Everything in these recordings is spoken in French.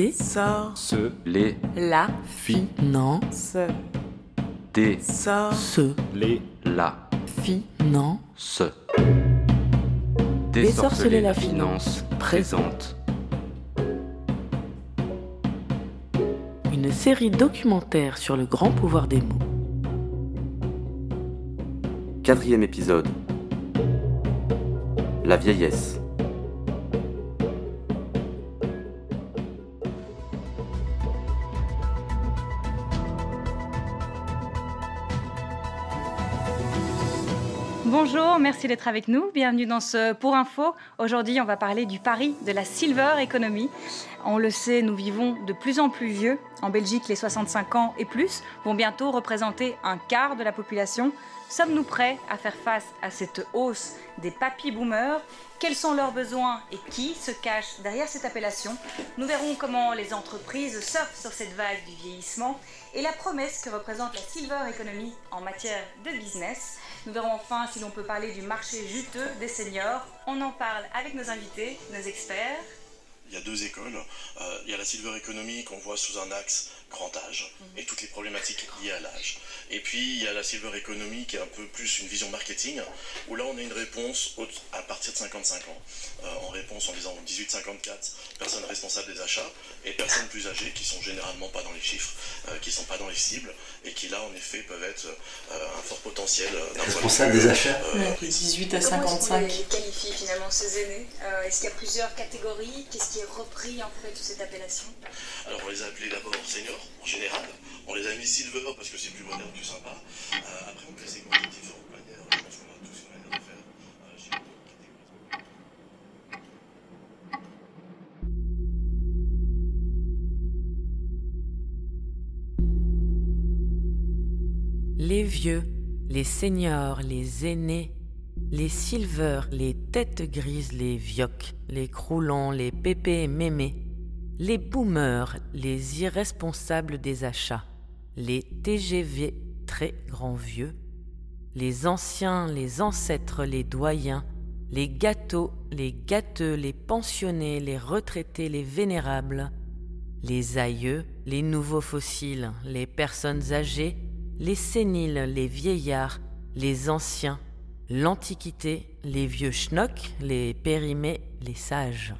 Des sort Se. Les. la Fi. non Ce. Des. Sort. se Les. La. fi non Se. Désorceler la finance présente. une série documentaire sur le grand pouvoir des mots. Quatrième épisode. La vieillesse. Merci d'être avec nous. Bienvenue dans ce Pour Info. Aujourd'hui, on va parler du pari de la Silver Economy. On le sait, nous vivons de plus en plus vieux. En Belgique, les 65 ans et plus vont bientôt représenter un quart de la population. Sommes-nous prêts à faire face à cette hausse des papy boomers? Quels sont leurs besoins et qui se cache derrière cette appellation? Nous verrons comment les entreprises surfent sur cette vague du vieillissement et la promesse que représente la Silver Economy en matière de business. Nous verrons enfin si l'on peut parler du marché juteux des seniors. On en parle avec nos invités, nos experts. Il y a deux écoles. Euh, il y a la silver economy qu'on voit sous un axe grand âge et toutes les problématiques liées à l'âge. Et puis il y a la silver economy qui est un peu plus une vision marketing où là on a une réponse à partir de 55 ans. Euh, en réponse en disant 18-54, personnes responsables des achats et personnes plus âgées qui sont généralement pas dans les chiffres, euh, qui sont pas dans les cibles et qui là en effet peuvent être euh, un fort potentiel euh, d'un point de Responsable des achats. euh, Ouais, 18 à Comment est-ce qu'on 55. les qualifie finalement ces aînés? Euh, Est-ce qu'il y a plusieurs catégories? Qu'est-ce qui est repris en fait sous cette appellation? Alors on les a appelés d'abord seniors en général, on les a mis silver parce que c'est plus moderne, plus sympa. Euh, après on peut les segmenter de différentes manières, je pense qu'on a tous une manière de faire. Euh. Les vieux, les seniors, les aînés, les silvers, les têtes grises, les vioques, les croulants, les pépés mémés, les boomers, les irresponsables des achats, les TGV très grands vieux, les anciens, les ancêtres, les doyens, les gâteaux, les gâteux, les pensionnés, les retraités, les vénérables, les aïeux, les nouveaux fossiles, les personnes âgées, les séniles, les vieillards, les anciens, l'antiquité, les vieux schnocks, les périmés, les sages.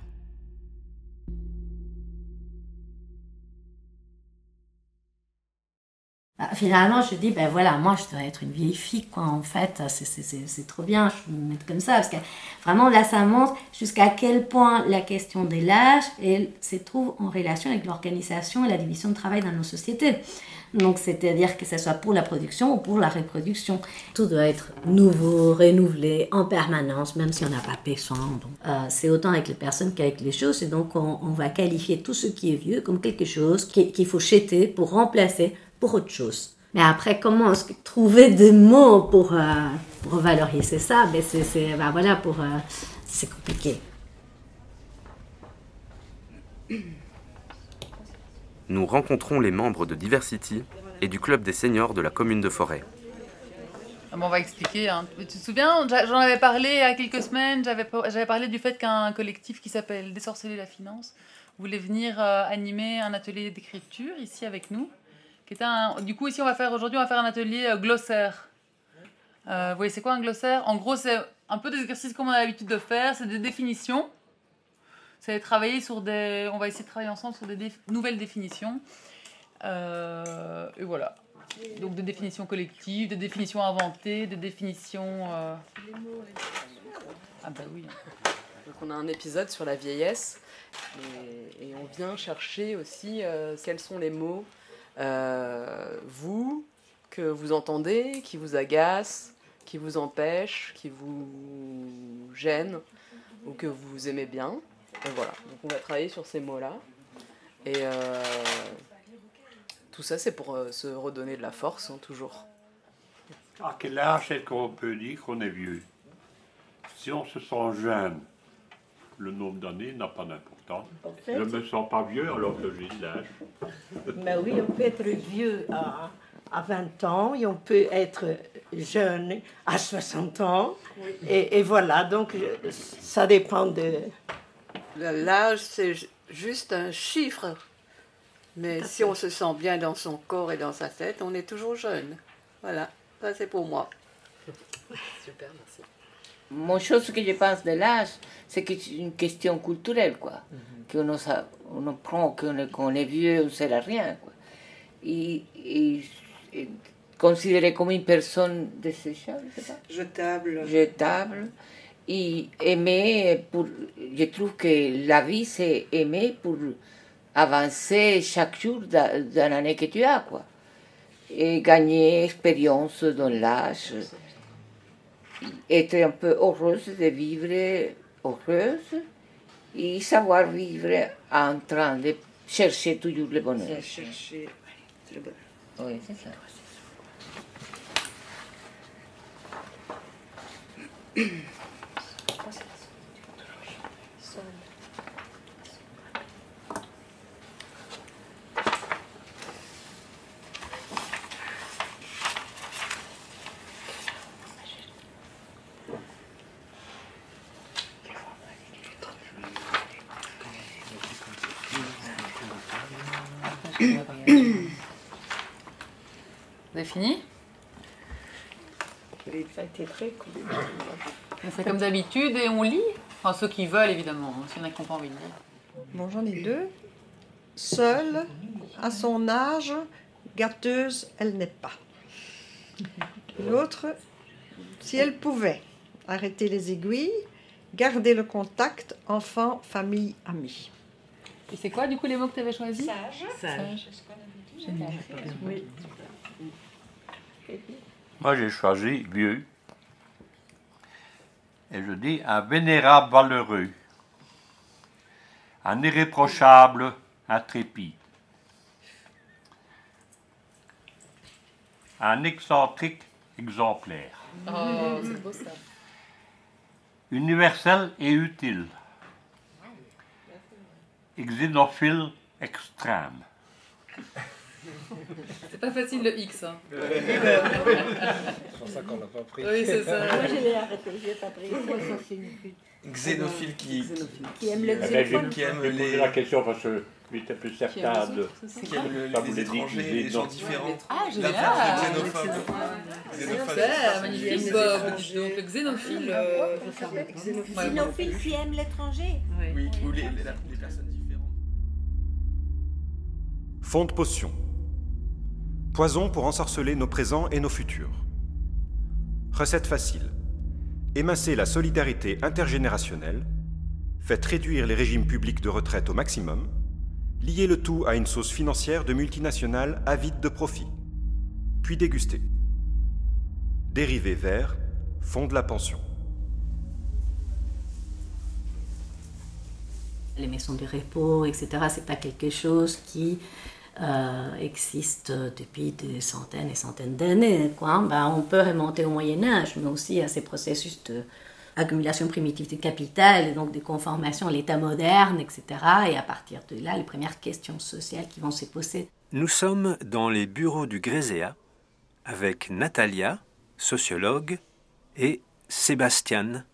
Bah, finalement, je dis, ben voilà, moi, je dois être une vieille fille, quoi, en fait. C'est- c'est- trop bien, je vais me mettre comme ça. Parce que vraiment, là, ça montre jusqu'à quel point la question de l'âge elle se trouve en relation avec l'organisation et la division de travail dans nos sociétés. Donc, c'est-à-dire que ce soit pour la production ou pour la reproduction. Tout doit être nouveau, renouvelé en permanence, même si on n'a pas besoin. Euh, c'est autant avec les personnes qu'avec les choses. Et donc, on, va qualifier tout ce qui est vieux comme quelque chose qui- qu'il faut jeter pour remplacer pour autre chose. Mais après, comment trouver des mots pour, euh, pour valoriser ça? Ben c'est, c'est- ben voilà, pour, euh, c'est compliqué. Nous rencontrons les membres de Diversity et du club des seniors de la commune de Forêt. Ah bon, on va expliquer. hein. Tu te souviens, j'en avais parlé il y a quelques semaines, j'avais parlé du fait qu'un collectif qui s'appelle Désorceler la finance voulait venir euh, animer un atelier d'écriture ici avec nous. Du coup, ici, on va faire aujourd'hui, on va faire un atelier euh, glossaire. Euh, vous voyez, c'est quoi un glossaire? En gros, c'est un peu des exercices comme on a l'habitude de faire, c'est des définitions. On va essayer de travailler ensemble sur des nouvelles définitions. Euh, et voilà. Donc des définitions collectives, des définitions inventées, des définitions. euh, Ah bah oui. Donc on a un épisode sur la vieillesse et, on vient chercher aussi quels sont les mots, euh, vous, que vous entendez, qui vous agacent, qui vous empêchent, qui vous gênent ou que vous aimez bien. Voilà, donc on va travailler sur ces mots-là. Et euh, tout ça c'est pour euh, se redonner de la force, hein, toujours. À quel âge est-ce qu'on peut dire qu'on est vieux? Si on se sent jeune, le nombre d'années n'a pas d'importance. En Je ne me sens pas vieux alors que j'ai de l'âge. mais oui, on peut être vieux à, à 20 ans et on peut être jeune à 60 ans. Et, et voilà, donc je- ça dépend de... L'âge, c'est ju- juste un chiffre Mais si on se sent bien dans son corps et dans sa tête, on est toujours jeune. Voilà, ça c'est pour moi. Super, merci. Moi, chose que je pense de l'âge, c'est que c'est une question culturelle, quoi. Qu'on on, on prend, qu'on est, qu'on est vieux, on ne sert à rien, quoi. Et, et- et considéré comme une personne desséchable, je sais pas. Jetable. Jetable. Et aimer pour. Je trouve que la vie, c'est aimer pour avancer chaque jour dans, dans l'année que tu as, quoi. Et gagner expérience dans l'âge. Être un peu heureuse de vivre heureuse et savoir vivre en train de chercher toujours le bonheur. Chercher le bonheur. Oui, c'est ça. Vous avez fini Ça a été très cool. On fait comme d'habitude et on lit. Enfin, ceux qui veulent, évidemment. hein, S'il y en a qui n'ont pas envie de lire. Bon, j'en ai deux. Seule, à son âge, gâteuse, elle n'est pas. L'autre, si elle pouvait arrêter les aiguilles, garder le contact, enfant, famille, amis. Et c'est quoi, du coup, les mots que tu avais choisis? Sage. Sage. Oui. Moi, j'ai choisi vieux. Et je dis un vénérable valeureux, un irréprochable intrépide, un excentrique exemplaire, Oh, c'est beau ça. universel et utile, xénophile extrême. C'est pas facile le X. Hein. C'est pour ça qu'on l'a pas pris. Oui, c'est ça. Moi, je l'ai arrêté, je l'ai pas pris. Moi, ça, c'est une pute. Xénophile qui, Qui aime le xylophone. qui aime j'ai posé les- la question parce que j'étais plus certain les de. qui aime le- les étrangers, les gens différents. Ah, La génial. phrase de xénophobe. Xénophobe. Super, magnifique Bob. Donc, le xénophile. euh, Xénophile. Bon. Xénophile qui aime l'étranger. Oui, ou les, les- les personnes différentes. Fond de potion. Poison pour ensorceler nos présents et nos futurs. Recette facile. Émincez la solidarité intergénérationnelle. Faites réduire les régimes publics de retraite au maximum. Liez le tout à une sauce financière de multinationales avides de profit. Puis dégustez. Dérivé vert, fond de la pension. Les maisons de repos, etc., c'est pas quelque chose qui euh, existe depuis des centaines et centaines d'années. quoi. Ben, on peut remonter au Moyen Âge, mais aussi à ces processus de accumulation primitive du capital, et donc de conformation à l'État moderne, etc. Et à partir de là, les premières questions sociales qui vont se poser. Nous sommes dans les bureaux du Gréséa avec Natalia, sociologue, et Sébastien,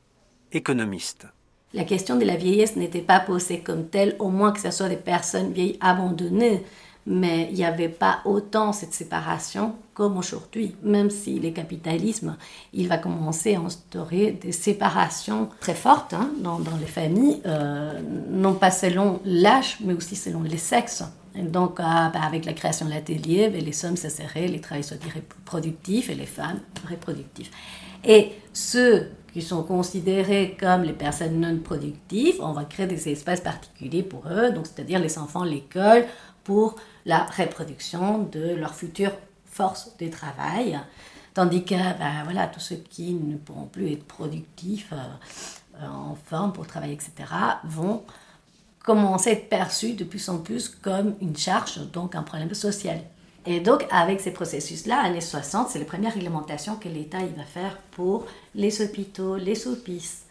économiste. La question de la vieillesse n'était pas posée comme telle, au moins que ce soit des personnes vieilles abandonnées, mais il n'y avait pas autant cette séparation comme aujourd'hui, même si le capitalisme, il va commencer à instaurer des séparations très fortes hein, dans, dans les familles, euh, non pas selon l'âge, mais aussi selon les sexes. Donc, ah, bah, avec la création de l'atelier, bah, les hommes, ça serait les travailleurs productifs et les femmes reproductifs. Et ceux qui sont considérés comme les personnes non productives, on va créer des espaces particuliers pour eux, c'est-à-dire les enfants, l'école, pour la reproduction de leur future force de travail. Tandis que ben, voilà, tous ceux qui ne pourront plus être productifs euh, euh, en forme pour travailler, etc., vont commencer à être perçus de plus en plus comme une charge, donc un problème social. Et donc, avec ces processus-là, années 60, c'est la première réglementation que l'État va faire pour les hôpitaux, les hospices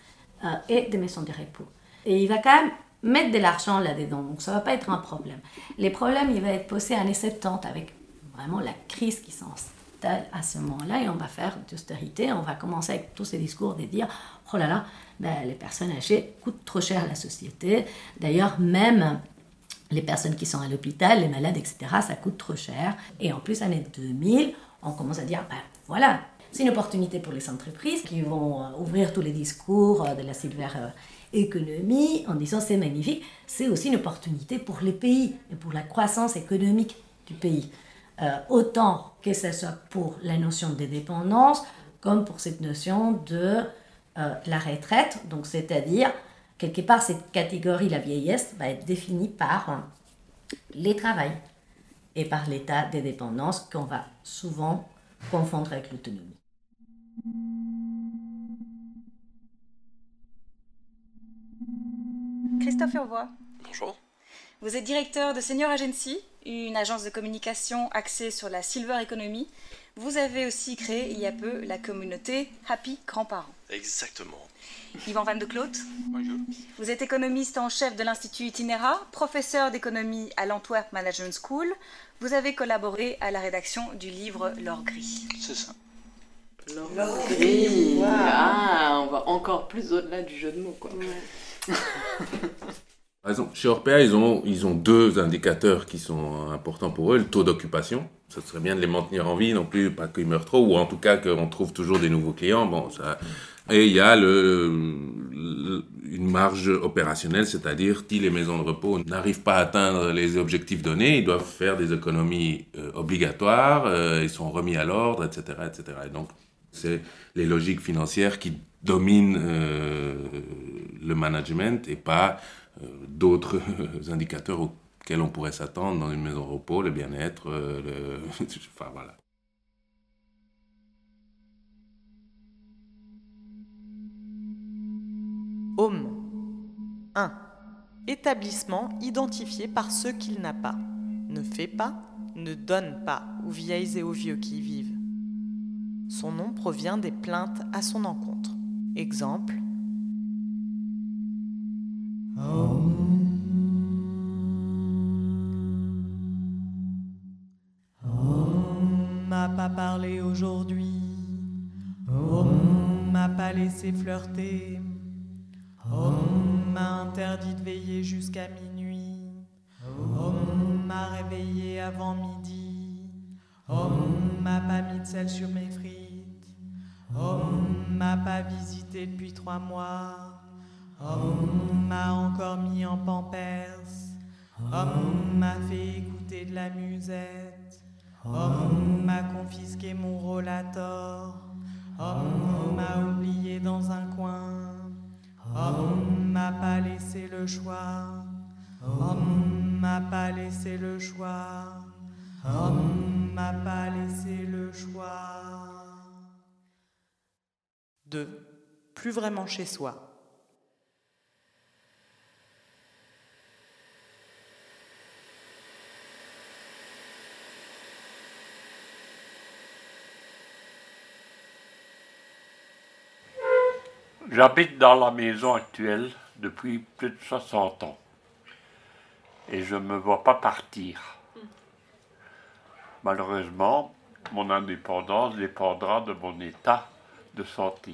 euh, et des maisons de repos. Et il va quand même mettre de l'argent là-dedans, donc ça ne va pas être un problème. Les problèmes, il va être posé années 70 avec vraiment la crise qui s'installe à ce moment-là et on va faire d'austérité, on va commencer avec tous ces discours de dire oh là là, ben, les personnes âgées coûtent trop cher à la société. D'ailleurs, même les personnes qui sont à l'hôpital, les malades, etc., ça coûte trop cher. Et en plus, année 2000, on commence à dire, ben voilà, c'est une opportunité pour les entreprises qui vont euh, ouvrir tous les discours euh, de la silver euh, economy en disant c'est magnifique. C'est aussi une opportunité pour les pays et pour la croissance économique du pays. autant que ce soit pour la notion de dépendance comme pour cette notion de la retraite. Donc, c'est-à-dire, quelque part, cette catégorie, la vieillesse, va être définie par les travails et par l'état de dépendance qu'on va souvent confondre avec l'autonomie. Christophe Urvois. Bonjour. Vous êtes directeur de Senior Agency, une agence de communication axée sur la silver economy. Vous avez aussi créé il y a peu la communauté Happy Grands-parents. Exactement. Yvan Van de Cloot. Bonjour. Vous êtes économiste en chef de l'Institut Itinera, professeur d'économie à l'Antwerp Management School. Vous avez collaboré à la rédaction du livre L'or gris. C'est ça. L'or gris. Ah, on va encore plus au-delà du jeu de mots, quoi. Par chez Orpea, ils ont, ils ont deux indicateurs qui sont importants pour eux. Le taux d'occupation, ça serait bien de les maintenir en vie, non plus pas qu'ils meurent trop, ou en tout cas qu'on trouve toujours des nouveaux clients. Bon, ça... Et il y a le, une marge opérationnelle, c'est-à-dire si les maisons de repos n'arrivent pas à atteindre les objectifs donnés, ils doivent faire des économies euh, obligatoires, euh, ils sont remis à l'ordre, etc., etc. Et donc, c'est les logiques financières qui dominent euh, le management et pas euh, d'autres indicateurs auxquels on pourrait s'attendre dans une maison de repos, le bien-être, euh, le... enfin voilà. Home 1. Établissement identifié par ceux qu'il n'a pas. Ne fait pas, ne donne pas aux vieilles et aux vieux qui y vivent. Son nom provient des plaintes à son encontre. Exemple. On m'a pas parlé aujourd'hui. On m'a pas laissé flirter. On m'a interdit de veiller jusqu'à minuit. On m'a réveillé avant midi. On m'a pas mis de sel sur mes frites. On m'a pas visité depuis trois mois. On m'a encore mis en pampers. On m'a fait écouter de la musette. On m'a confisqué mon rollator. On m'a oublié dans un coin. On m'a pas laissé le choix. On m'a pas laissé le choix. On m'a pas laissé le choix. 2. Vraiment chez soi. J'habite dans la maison actuelle depuis plus de 60 ans. Et je ne me vois pas partir. Malheureusement, mon indépendance dépendra de mon état de santé.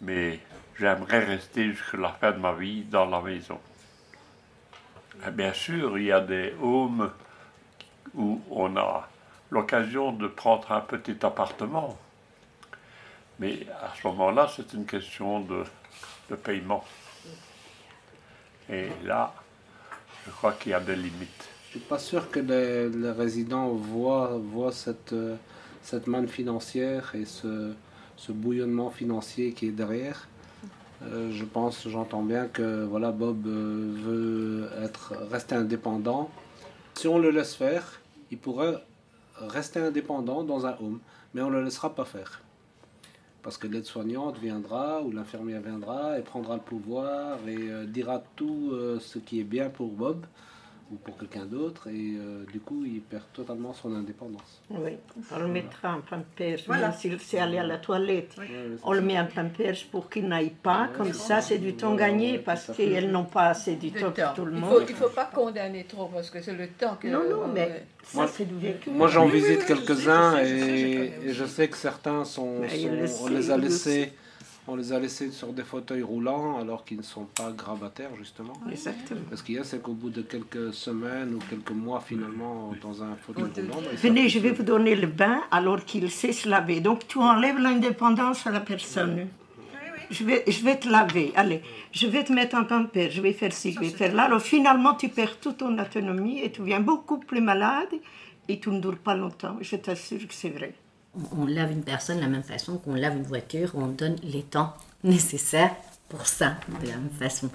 Mais j'aimerais rester jusqu'à la fin de ma vie dans la maison. Et bien sûr, il y a des homes où on a l'occasion de prendre un petit appartement. Mais à ce moment-là, c'est une question de, de, paiement. Et là, je crois qu'il y a des limites. Je ne suis pas sûr que les, les résidents voient, voient cette, cette manne financière et ce, ce bouillonnement financier qui est derrière. Euh, je pense, j'entends bien que voilà, Bob euh, veut être, rester indépendant. Si on le laisse faire, il pourrait rester indépendant dans un home, mais on ne le laissera pas faire. Parce que l'aide-soignante viendra ou l'infirmière viendra et prendra le pouvoir et euh, dira tout ce qui est bien pour Bob ou pour quelqu'un d'autre et euh, du coup il perd totalement son indépendance. Oui, on le mettra en pampers, Voilà. même s'il s'est allé à la toilette. on le met en pampers pour qu'il n'aille pas, comme ça c'est du temps gagné parce qu'elles n'ont pas assez du temps pour tout le Il monde. faut, il faut pas condamner trop parce que c'est le temps que. Non, non, mais Ouais. ça c'est du vécu. Moi j'en visite oui, quelques-uns et, je sais que certains sont, Mais le on sait, les a laissés on les a laissés sur des fauteuils roulants alors qu'ils ne sont pas grabataires justement. Exactement. Parce qu'il y a, c'est qu'au bout de quelques semaines ou quelques mois finalement dans un fauteuil roulant. bah, Venez, je vais vous donner le bain alors qu'il sait se laver. Donc tu enlèves l'indépendance à la personne. Je vais, je vais te laver. Allez, je vais te mettre un pamper. Je vais faire ci, je vais faire là. Alors finalement, tu perds toute ton autonomie et tu viens beaucoup plus malade et tu ne dures pas longtemps. Je t'assure que c'est vrai. On, lave une personne de la même façon qu'on lave une voiture, on donne les temps nécessaires pour ça, de la même façon.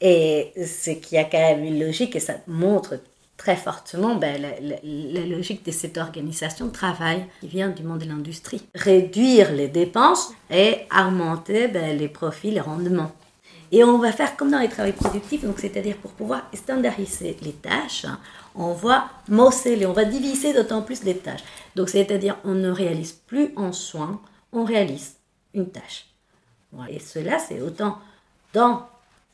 Et ce qui a quand même une logique, et ça montre très fortement ben, la logique de cette organisation de travail qui vient du monde de l'industrie. Réduire les dépenses et augmenter ben, les profits, les rendements. Et on va faire comme dans les travaux productifs, donc c'est-à-dire pour pouvoir standardiser les tâches, on va morceler, on va diviser d'autant plus les tâches. Donc c'est-à-dire on ne réalise plus en soin, on réalise une tâche. Et cela, c'est autant dans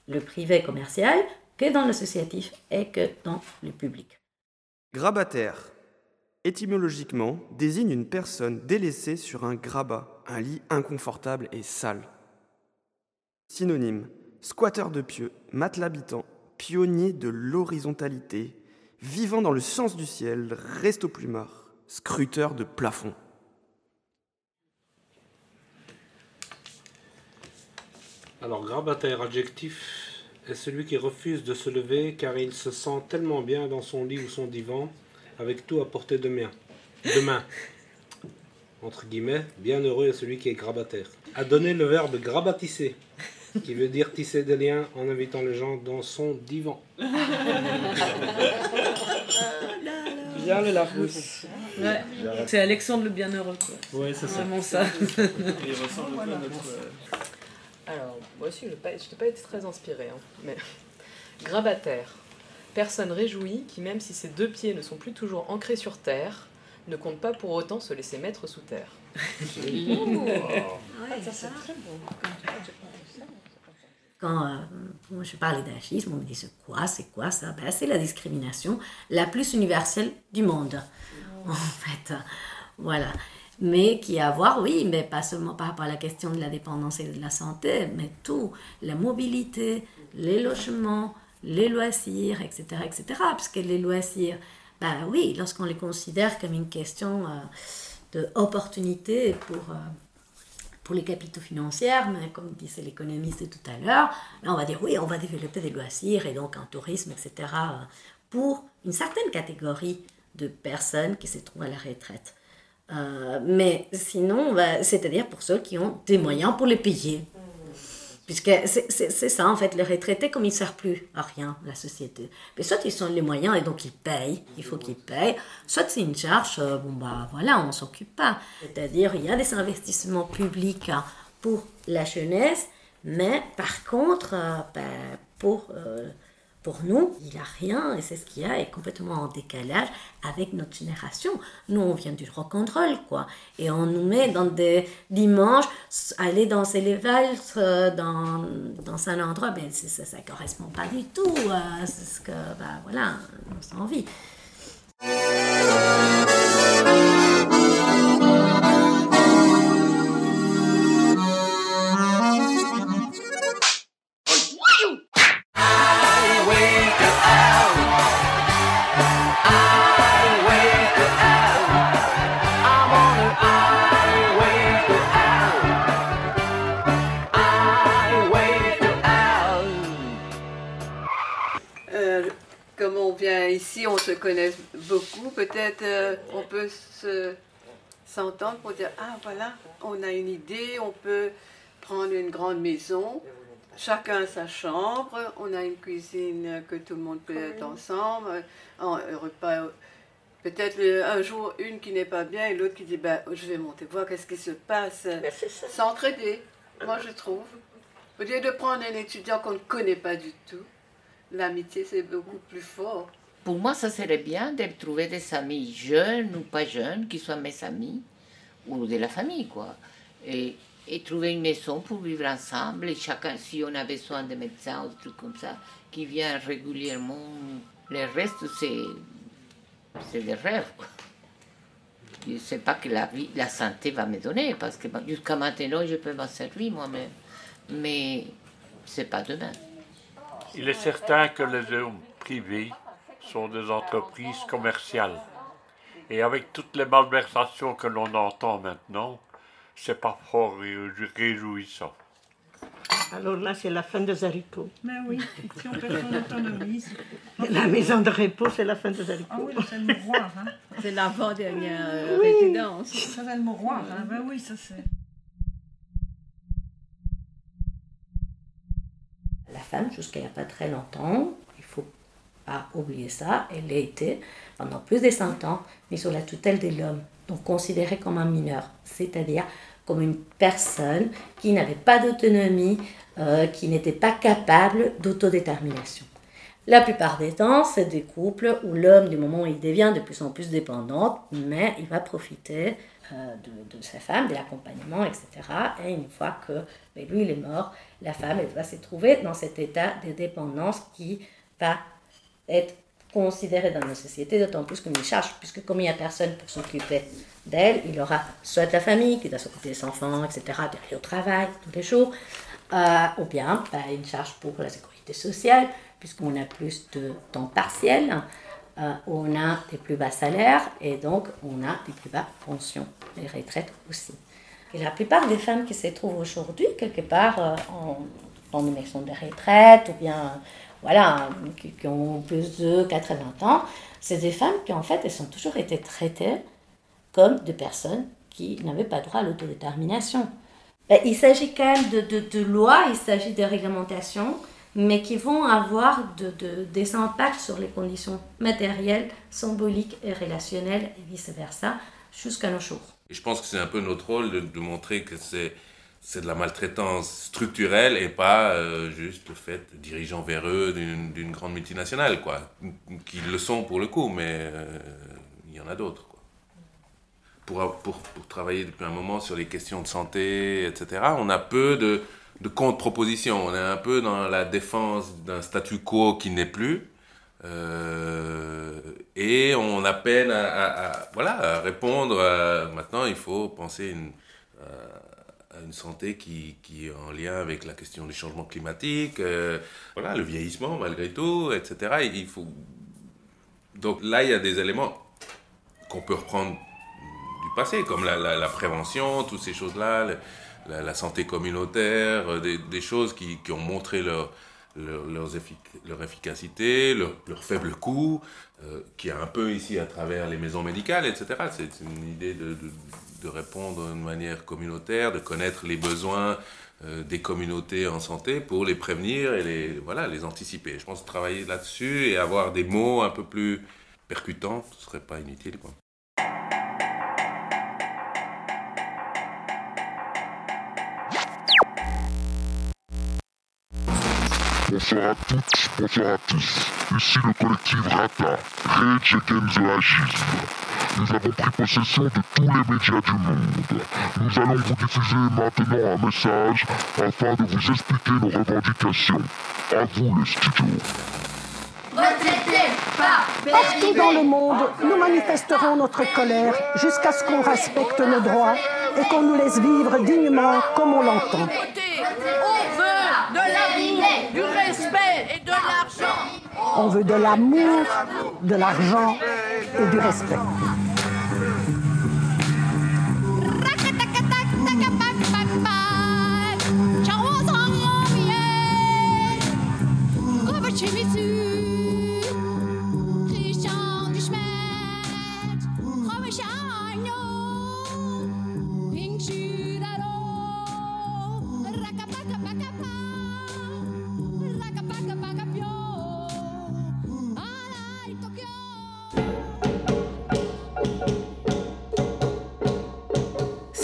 le privé commercial que dans l'associatif et que dans le public. Grabataire, étymologiquement, désigne une personne délaissée sur un grabat, un lit inconfortable et sale. Synonyme, squatteur de pieux, matelas habitant, pionnier de l'horizontalité, vivant dans le sens du ciel, resto plumard, scruteur de plafond. Alors, grabataire adjectif est celui qui refuse de se lever car il se sent tellement bien dans son lit ou son divan, avec tout à portée de main. De main. Entre guillemets, bien heureux est celui qui est grabataire. A donné le verbe grabatisser, qui veut dire tisser des liens en invitant les gens dans son divan. Bien le Larousse. Ouais. C'est Alexandre le Bienheureux, quoi. Ouais, c'est ça. Vraiment ça. Il ressemble à notre. euh, Alors, moi aussi, je n'ai pas, pas été très inspirée. hein, mais... Grabataire. Personne réjouie qui, même si ses deux pieds ne sont plus toujours ancrés sur terre, ne compte pas pour autant se laisser mettre sous terre. Quand euh, moi, je parlais d'agisme, on me dit c'est quoi, c'est quoi ça? Ben, C'est la discrimination la plus universelle du monde, en fait. Voilà. Mais qui a à voir, oui, mais pas seulement par rapport à la question de la dépendance et de la santé, mais tout, la mobilité, les logements, les loisirs, etc., etc. Parce que les loisirs, ben oui, lorsqu'on les considère comme une question euh, d'opportunité pour... euh, pour les capitaux financiers, mais comme disait l'économiste tout à l'heure, là on va dire oui, on va développer des loisirs et donc un tourisme, etc. pour une certaine catégorie de personnes qui se trouvent à la retraite. Euh, mais sinon, bah, c'est-à-dire pour ceux qui ont des moyens pour les payer. Puisque c'est ça, en fait, les retraités, comme ils ne servent plus à rien, la société. Mais soit ils ont les moyens et donc ils payent, il faut qu'ils payent, soit c'est une charge, euh, bon bah voilà, on ne s'occupe pas. C'est-à-dire, il y a des investissements publics hein, pour la jeunesse, mais par contre, euh, ben, pour, euh, pour nous, il n'y a rien, et c'est ce qu'il y a, est complètement en décalage avec notre génération. Nous, on vient du rock'n'roll, quoi. Et on nous met dans des dimanches, aller danser les valses euh, dans, dans un endroit, ben, ça ne correspond pas du tout à ce que, ben, voilà, on a envie. Pour dire Ah, voilà, on a une idée, on peut prendre une grande maison, chacun sa chambre, on a une cuisine que tout le monde peut être ensemble, un un repas. Peut-être euh, un jour une qui n'est pas bien et l'autre qui dit ben, Je vais monter voir qu'est-ce qui se passe. S'entraider, moi je trouve. Au lieu de prendre un étudiant qu'on ne connaît pas du tout, l'amitié c'est beaucoup plus fort. Pour moi, ça serait bien de trouver des amis jeunes ou pas jeunes, qui soient mes amis, ou de la famille, quoi. Et, trouver une maison pour vivre ensemble, et chacun, si on a besoin de médecins ou des trucs comme ça, qui viennent régulièrement. Le reste, c'est, des rêves. Je ne sais pas que la, vie, la santé va me donner, parce que jusqu'à maintenant, je peux m'en servir moi-même. Mais c'est pas demain. Il est certain que les hommes privés sont des entreprises commerciales. Et avec toutes les malversations que l'on entend maintenant, c'est pas fort réjouissant. Alors là, c'est la fin des haricots. Mais oui, si on perd son autonomie. La maison de repos, c'est la fin des haricots. Ah oui, c'est le mouroir. Hein. C'est l'avant-dernière Oui. résidence. Ça, c'est le mouroir. Hein. Ben oui, ça c'est. La femme, jusqu'à il n'y a pas très longtemps, pas oublier ça, elle a été pendant plus de 100 ans mise sous la tutelle de l'homme, donc considérée comme un mineur, c'est-à-dire comme une personne qui n'avait pas d'autonomie, euh, qui n'était pas capable d'autodétermination. La plupart des temps, c'est des couples où l'homme, du moment où il devient de plus en plus dépendant, mais il va profiter euh, de, de sa femme, de l'accompagnement, etc. Et une fois que ben, lui, il est mort, la femme, elle va se trouver dans cet état de dépendance qui va être considéré dans nos sociétés, d'autant plus comme une charge, puisque comme il n'y a personne pour s'occuper d'elle, il aura soit la famille qui doit s'occuper des enfants, etc., d'aller au travail tous les jours, euh, ou bien une charge pour la sécurité sociale, puisqu'on a plus de temps partiel, euh, on a des plus bas salaires et donc on a des plus bas pensions, les retraites aussi. Et la plupart des femmes qui se trouvent aujourd'hui quelque part euh, en, dans maison de retraite ou bien voilà, qui, ont plus de 80 ans, c'est des femmes qui en fait elles ont toujours été traitées comme des personnes qui n'avaient pas droit à l'autodétermination. Ben, il s'agit quand même de, lois, il s'agit de réglementations, mais qui vont avoir de, de, des impacts sur les conditions matérielles, symboliques et relationnelles, et vice-versa, jusqu'à nos jours. Et je pense que c'est un peu notre rôle de montrer que c'est c'est de la maltraitance structurelle et pas euh, juste le fait de dirigeants véreux d'une grande multinationale, quoi. Qui le sont pour le coup, mais euh, il y en a d'autres. Pour, pour, pour travailler depuis un moment sur les questions de santé, etc., on a peu de, de contre-propositions. On est un peu dans la défense d'un statu quo qui n'est plus. Euh, et on a peine à, voilà, répondre. maintenant, il faut penser une, une santé qui, qui est en lien avec la question du changement climatique, euh, voilà, le vieillissement malgré tout, etc. Et Il faut... Donc là, il y a des éléments qu'on peut reprendre du passé, comme la, la- prévention, toutes ces choses-là, la, santé communautaire, euh, des, choses qui, qui ont montré leur, leur, efficacité, leur, leur faible coût, euh, qui est un peu ici à travers les maisons médicales, etc. C'est une idée de, de répondre de manière communautaire, de connaître les besoins euh, des communautés en santé pour les prévenir et les, voilà, les anticiper. Je pense travailler là-dessus et avoir des mots un peu plus percutants, ce serait pas inutile. Quoi. Bonsoir à toutes, bonsoir à tous. Ici le collectif RATA, Rage Against the. Nous avons pris possession de tous les médias du monde. Nous allons vous diffuser maintenant un message afin de vous expliquer nos revendications. À vous les studios. Partout dans le monde, nous manifesterons notre colère jusqu'à ce qu'on respecte nos droits et qu'on nous laisse vivre dignement comme on l'entend. On veut de l'amour, du respect et de l'argent. On veut de l'amour, de l'argent et du respect.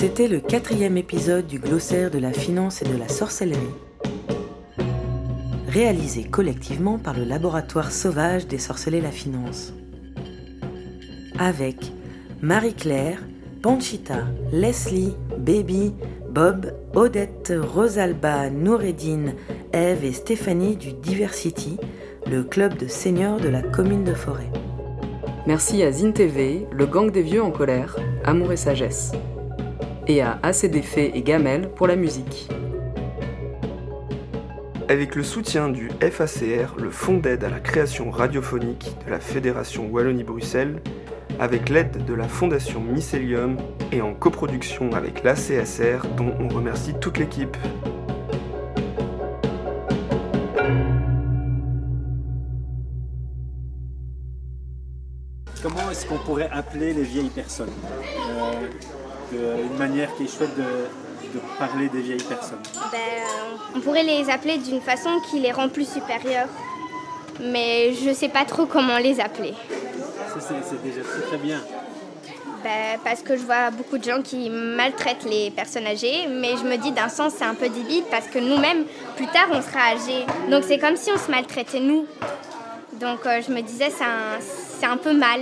C'était le quatrième épisode du glossaire de la finance et de la sorcellerie, réalisé collectivement par le laboratoire sauvage des sorcelets la finance. Avec Marie-Claire, Panchita, Leslie, Baby, Bob, Odette, Rosalba, Noureddine, Eve et Stéphanie du Diversity, le club de seniors de la commune de Forêt. Merci à Zine TV, le gang des vieux en colère, Amour et sagesse. Et à ACDF et Gamel pour la musique. Avec le soutien du FACR, le Fonds d'aide à la création radiophonique de la Fédération Wallonie-Bruxelles, avec l'aide de la Fondation Mycelium et en coproduction avec l'ACSR dont on remercie toute l'équipe. Comment est-ce qu'on pourrait appeler les vieilles personnes? Euh, Une manière qui est chouette de, de parler des vieilles personnes. Ben, euh, on pourrait les appeler d'une façon qui les rend plus supérieures. Mais je sais pas trop comment les appeler. C'est déjà très très bien. Ben, parce que je vois beaucoup de gens qui maltraitent les personnes âgées, mais je me dis d'un sens c'est un peu débile parce que nous-mêmes, plus tard, on sera âgés. Donc c'est comme si on se maltraitait nous. Donc euh, je me disais c'est un, c'est un peu mal.